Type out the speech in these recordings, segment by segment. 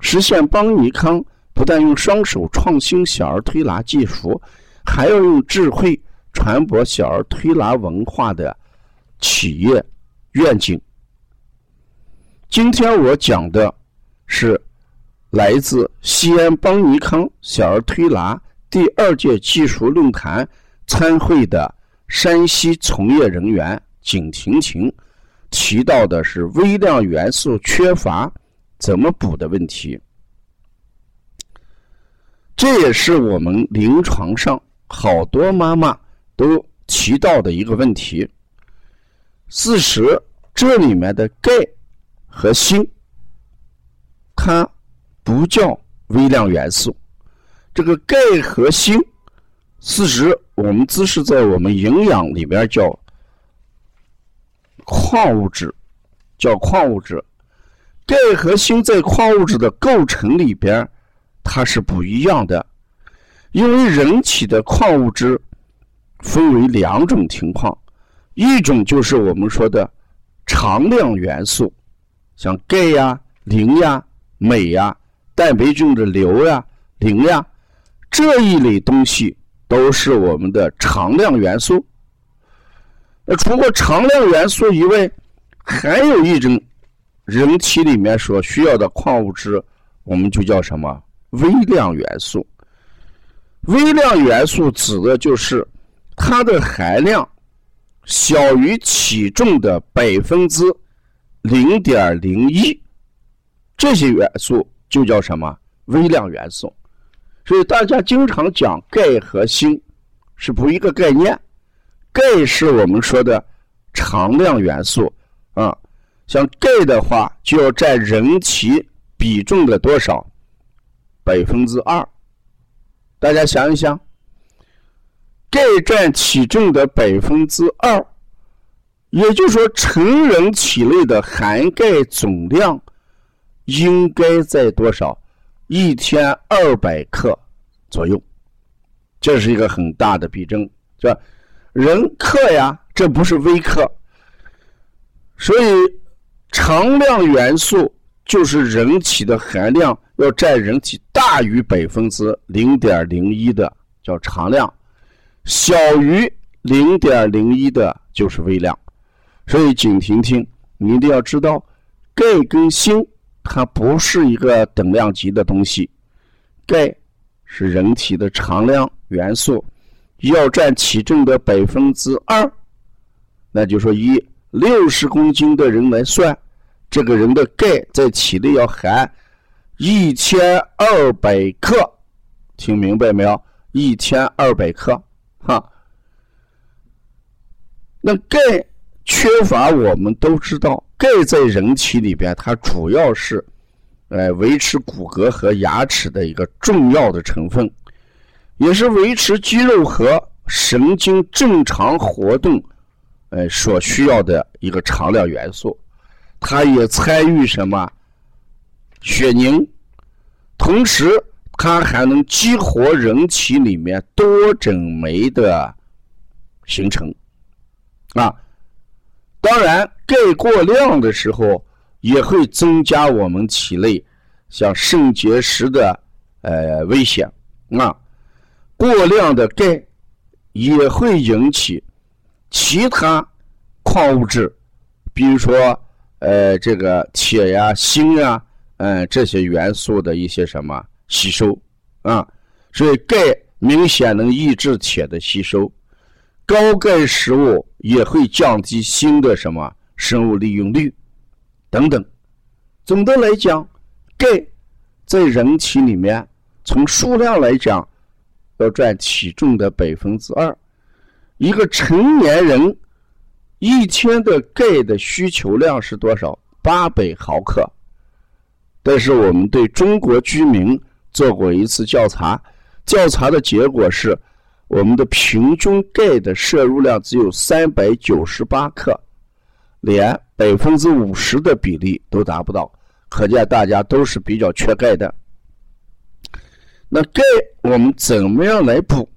实现邦尼康不但用双手创新小儿推拿技术。还要用智慧传播小儿推拿文化的企业愿景。今天我讲的是来自西安邦尼康小儿推拿第二届技术论坛参会的山西从业人员景婷婷提到的是微量元素缺乏怎么补的问题。这也是我们临床上。好多妈妈都提到的一个问题。事实，这里面的钙和锌，它不叫微量元素。这个钙和锌，事实我们只是在我们营养里边叫矿物质，叫矿物质。钙和锌在矿物质的构成里边，它是不一样的。因为人体的矿物质分为两种情况，一种就是我们说的常量元素，像钙呀、磷呀、镁呀、蛋白质的硫呀、磷呀这一类东西都是我们的常量元素。那除过常量元素以外，还有一种人体里面所需要的矿物质，我们就叫什么微量元素。微量元素指的就是它的含量小于体重的百分之零点零一，这些元素就叫什么微量元素。所以大家经常讲钙和锌是不一个概念，钙是我们说的常量元素啊，像钙的话就要占人体比重的多少百分之二。大家想一想，钙占体重的百分之二，也就是说，成人体内的含钙总量应该在多少？一天二百克左右，这是一个很大的比重，是吧？人克呀，这不是微克，所以常量元素就是人体的含量。要占人体大于百分之零点零一的叫常量，小于零点零一的就是微量。所以，景婷婷，你一定要知道，钙跟锌它不是一个等量级的东西。钙是人体的常量元素，要占体重的百分之二。那就说，一六十公斤的人来算，这个人的钙在体内要含。一千二百克，听明白没有？一千二百克，哈。那钙缺乏，我们都知道，钙在人体里边，它主要是，呃，维持骨骼和牙齿的一个重要的成分，也是维持肌肉和神经正常活动，呃，所需要的一个常量元素。它也参与什么？血凝，同时它还能激活人体里面多种酶的形成，啊，当然钙过量的时候也会增加我们体内像肾结石的呃危险啊，过量的钙也会引起其他矿物质，比如说呃这个铁呀、锌呀。嗯，这些元素的一些什么吸收啊，所以钙明显能抑制铁的吸收，高钙食物也会降低锌的什么生物利用率等等。总的来讲，钙在人体里面从数量来讲，要占体重的百分之二。一个成年人一天的钙的需求量是多少？八百毫克。但是我们对中国居民做过一次调查，调查的结果是，我们的平均钙的摄入量只有三百九十八克，连百分之五十的比例都达不到。可见大家都是比较缺钙的。那钙我们怎么样来补？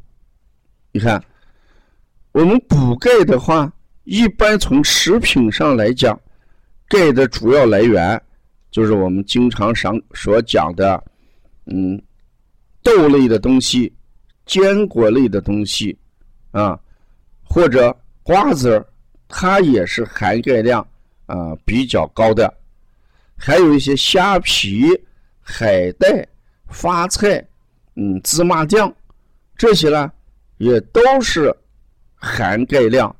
你看，我们补钙的话，一般从食品上来讲，钙的主要来源就是我们经常上所讲的，嗯，豆类的东西、坚果类的东西啊，或者瓜子它也是含钙量啊比较高的。还有一些虾皮、海带、发菜，嗯，芝麻酱，这些呢，也都是含钙量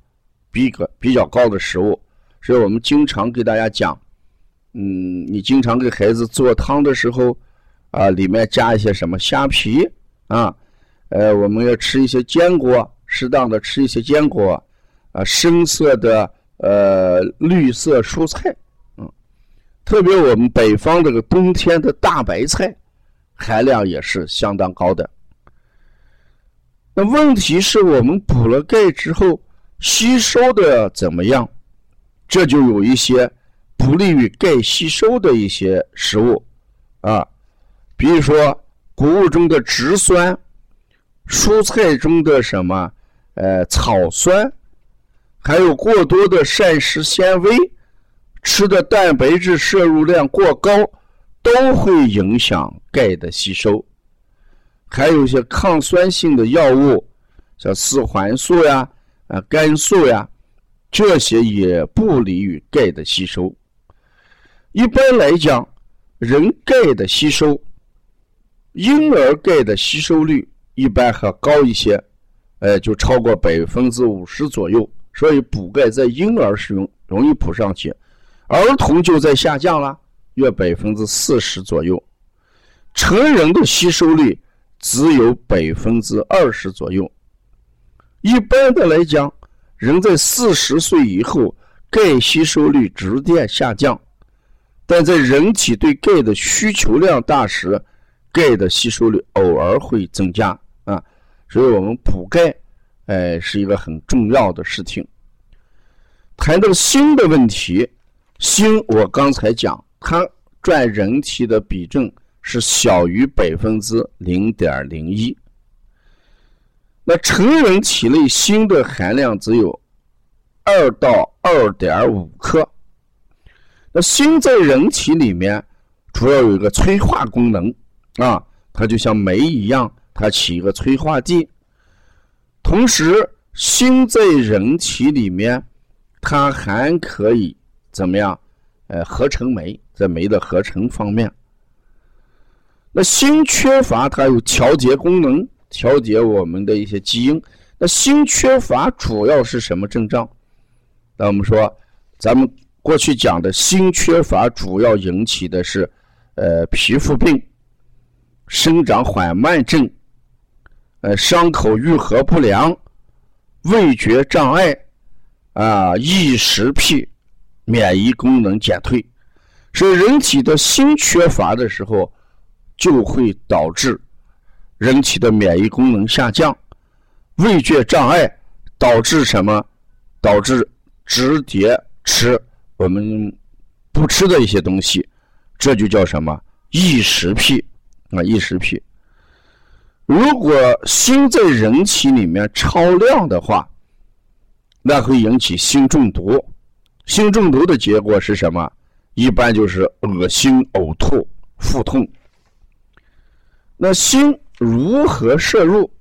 比个比较高的食物。所以我们经常给大家讲，嗯，你经常给孩子做汤的时候，啊，里面加一些什么虾皮啊，呃，我们要吃一些坚果，适当的吃一些坚果，啊，深色的呃绿色蔬菜。嗯特别我们北方这个冬天的大白菜，含量也是相当高的。那问题是我们补了钙之后，吸收的怎么样？这就有一些不利于钙吸收的一些食物啊，比如说谷物中的植酸，蔬菜中的什么呃草酸，还有过多的膳食纤维。吃的蛋白质摄入量过高，都会影响钙的吸收。还有一些抗酸性的药物，像四环素呀、啊肝素呀，这些也不利于钙的吸收。一般来讲，人钙的吸收，婴儿钙的吸收率一般还高一些，呃，就超过百分之五十左右。所以补钙在婴儿使用容易补上去。儿童就在下降了，约百分之四十左右，成人的吸收率只有百分之二十左右。一般的来讲，人在四十岁以后，钙吸收率逐渐下降，但在人体对钙的需求量大时，钙的吸收率偶尔会增加啊。所以我们补钙，哎，是一个很重要的事情。谈到锌的问题。锌，我刚才讲，它占人体的比重是小于百分之零点零一。那成人体内锌的含量只有二到二点五克。那锌在人体里面主要有一个催化功能啊，它就像酶一样，它起一个催化剂。同时，锌在人体里面，它还可以。怎么样？呃，合成酶在酶的合成方面，那锌缺乏它有调节功能，调节我们的一些基因。那锌缺乏主要是什么症状？那我们说，咱们过去讲的锌缺乏主要引起的是，呃，皮肤病、生长缓慢症、呃，伤口愈合不良、味觉障碍啊、异食癖。免疫功能减退，所以人体的锌缺乏的时候，就会导致人体的免疫功能下降，味觉障碍，导致什么？导致直接吃我们不吃的一些东西，这就叫什么？异食癖啊！异食癖。如果锌在人体里面超量的话，那会引起锌中毒。锌中毒的结果是什么？一般就是恶心、呕吐、腹痛。那锌如何摄入？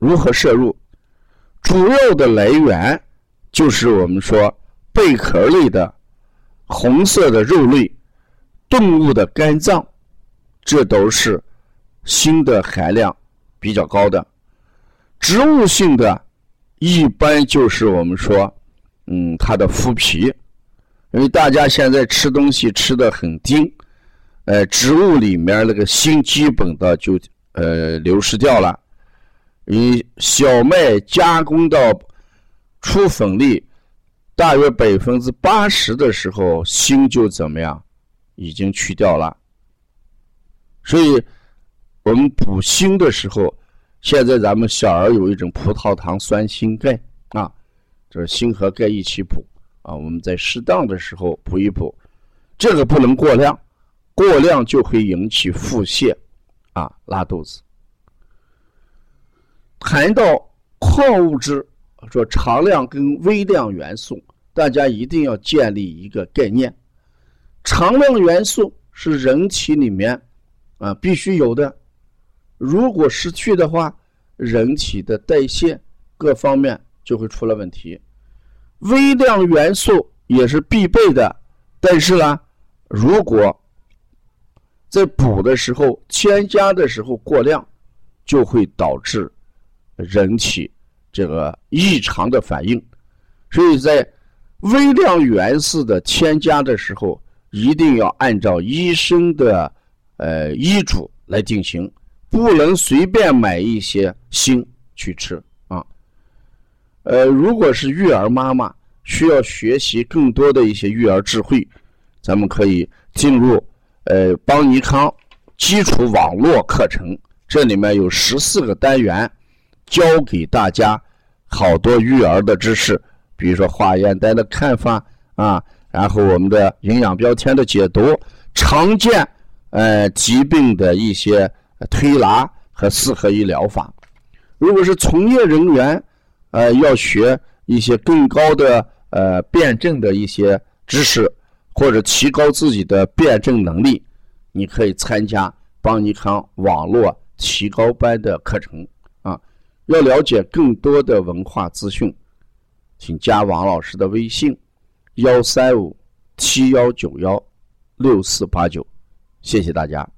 如何摄入？主要的来源就是我们说贝壳类的红色的肉类、动物的肝脏，这都是锌的含量比较高的。植物性的，一般就是我们说，嗯，它的麸皮，因为大家现在吃东西吃的很精，呃，植物里面那个锌基本的就呃流失掉了。你小麦加工到出粉粒大约百分之八十的时候，锌就怎么样，已经去掉了。所以，我们补锌的时候。现在咱们小儿有一种葡萄糖酸锌钙啊，这是锌和钙一起补啊。我们在适当的时候补一补，这个不能过量，过量就会引起腹泻啊，拉肚子。谈到矿物质，说常量跟微量元素，大家一定要建立一个概念：常量元素是人体里面啊必须有的。如果失去的话，人体的代谢各方面就会出了问题。微量元素也是必备的，但是呢，如果在补的时候添加的时候过量，就会导致人体这个异常的反应。所以在微量元素的添加的时候，一定要按照医生的呃医嘱来进行。不能随便买一些锌去吃啊。呃，如果是育儿妈妈需要学习更多的一些育儿智慧，咱们可以进入呃邦尼康基础网络课程，这里面有十四个单元，教给大家好多育儿的知识，比如说化验单的看法啊，然后我们的营养标签的解读，常见呃疾病的一些。推拿和四合一疗法，如果是从业人员，呃，要学一些更高的呃辩证的一些知识，或者提高自己的辩证能力，你可以参加邦尼康网络提高班的课程啊。要了解更多的文化资讯，请加王老师的微信：幺三五七幺九幺六四八九，谢谢大家。